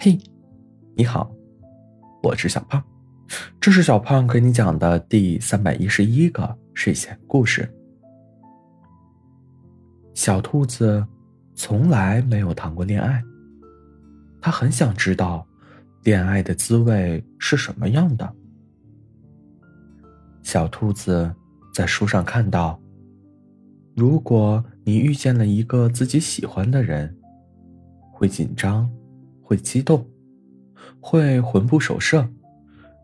嘿，你好，我是小胖，这是小胖给你讲的第三百一十一个睡前故事。小兔子从来没有谈过恋爱，它很想知道恋爱的滋味是什么样的。小兔子在书上看到，如果你遇见了一个自己喜欢的人，会紧张。会激动，会魂不守舍，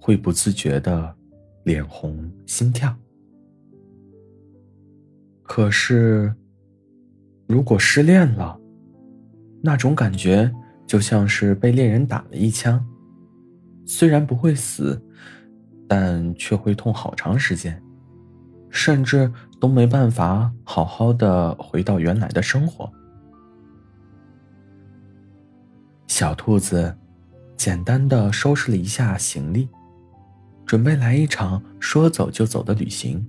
会不自觉的脸红心跳。可是，如果失恋了，那种感觉就像是被恋人打了一枪，虽然不会死，但却会痛好长时间，甚至都没办法好好的回到原来的生活。小兔子简单的收拾了一下行李，准备来一场说走就走的旅行，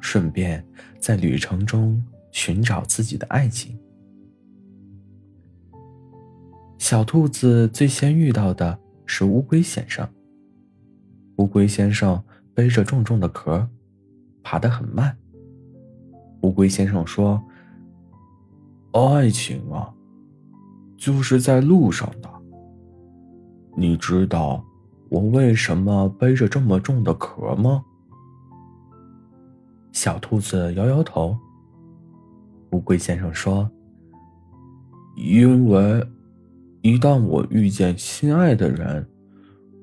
顺便在旅程中寻找自己的爱情。小兔子最先遇到的是乌龟先生。乌龟先生背着重重的壳，爬得很慢。乌龟先生说：“爱情啊。”就是在路上的。你知道我为什么背着这么重的壳吗？小兔子摇摇头。乌龟先生说：“因为一旦我遇见心爱的人，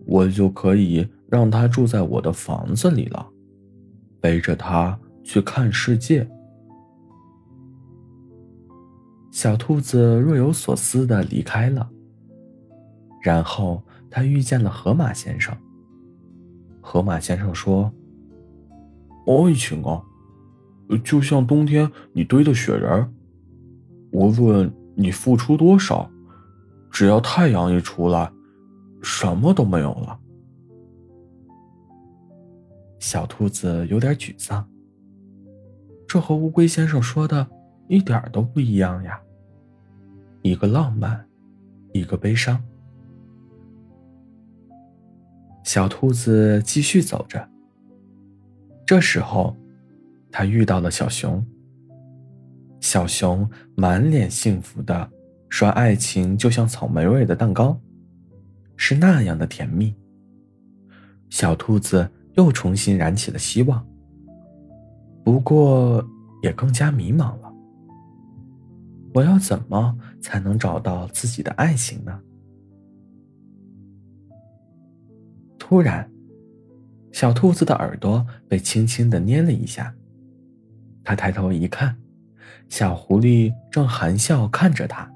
我就可以让他住在我的房子里了，背着他去看世界。”小兔子若有所思的离开了。然后他遇见了河马先生。河马先生说：“爱情啊，就像冬天你堆的雪人，无论你付出多少，只要太阳一出来，什么都没有了。”小兔子有点沮丧。这和乌龟先生说的一点都不一样呀。一个浪漫，一个悲伤。小兔子继续走着。这时候，他遇到了小熊。小熊满脸幸福的说：“爱情就像草莓味的蛋糕，是那样的甜蜜。”小兔子又重新燃起了希望，不过也更加迷茫了。我要怎么才能找到自己的爱情呢？突然，小兔子的耳朵被轻轻的捏了一下。他抬头一看，小狐狸正含笑看着他。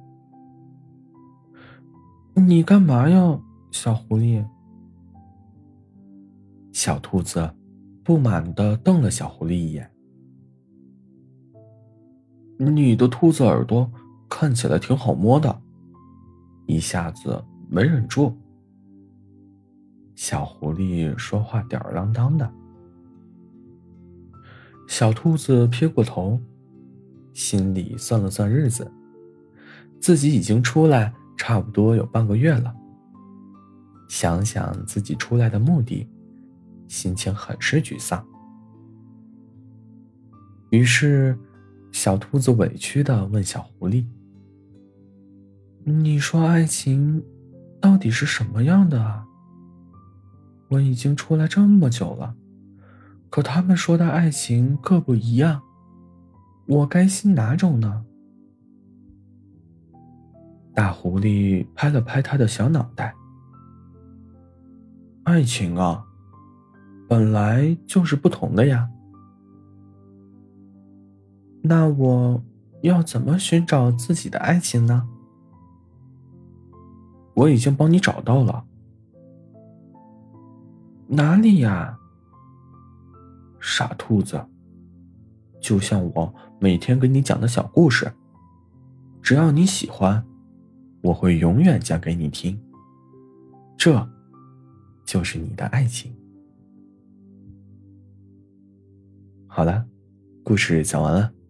你干嘛呀，小狐狸？小兔子不满的瞪了小狐狸一眼。你的兔子耳朵看起来挺好摸的，一下子没忍住。小狐狸说话吊儿郎当的。小兔子撇过头，心里算了算日子，自己已经出来差不多有半个月了。想想自己出来的目的，心情很是沮丧。于是。小兔子委屈的问小狐狸：“你说爱情到底是什么样的啊？我已经出来这么久了，可他们说的爱情各不一样，我该信哪种呢？”大狐狸拍了拍他的小脑袋：“爱情啊，本来就是不同的呀。”那我要怎么寻找自己的爱情呢？我已经帮你找到了。哪里呀？傻兔子，就像我每天给你讲的小故事，只要你喜欢，我会永远讲给你听。这，就是你的爱情。好了，故事讲完了。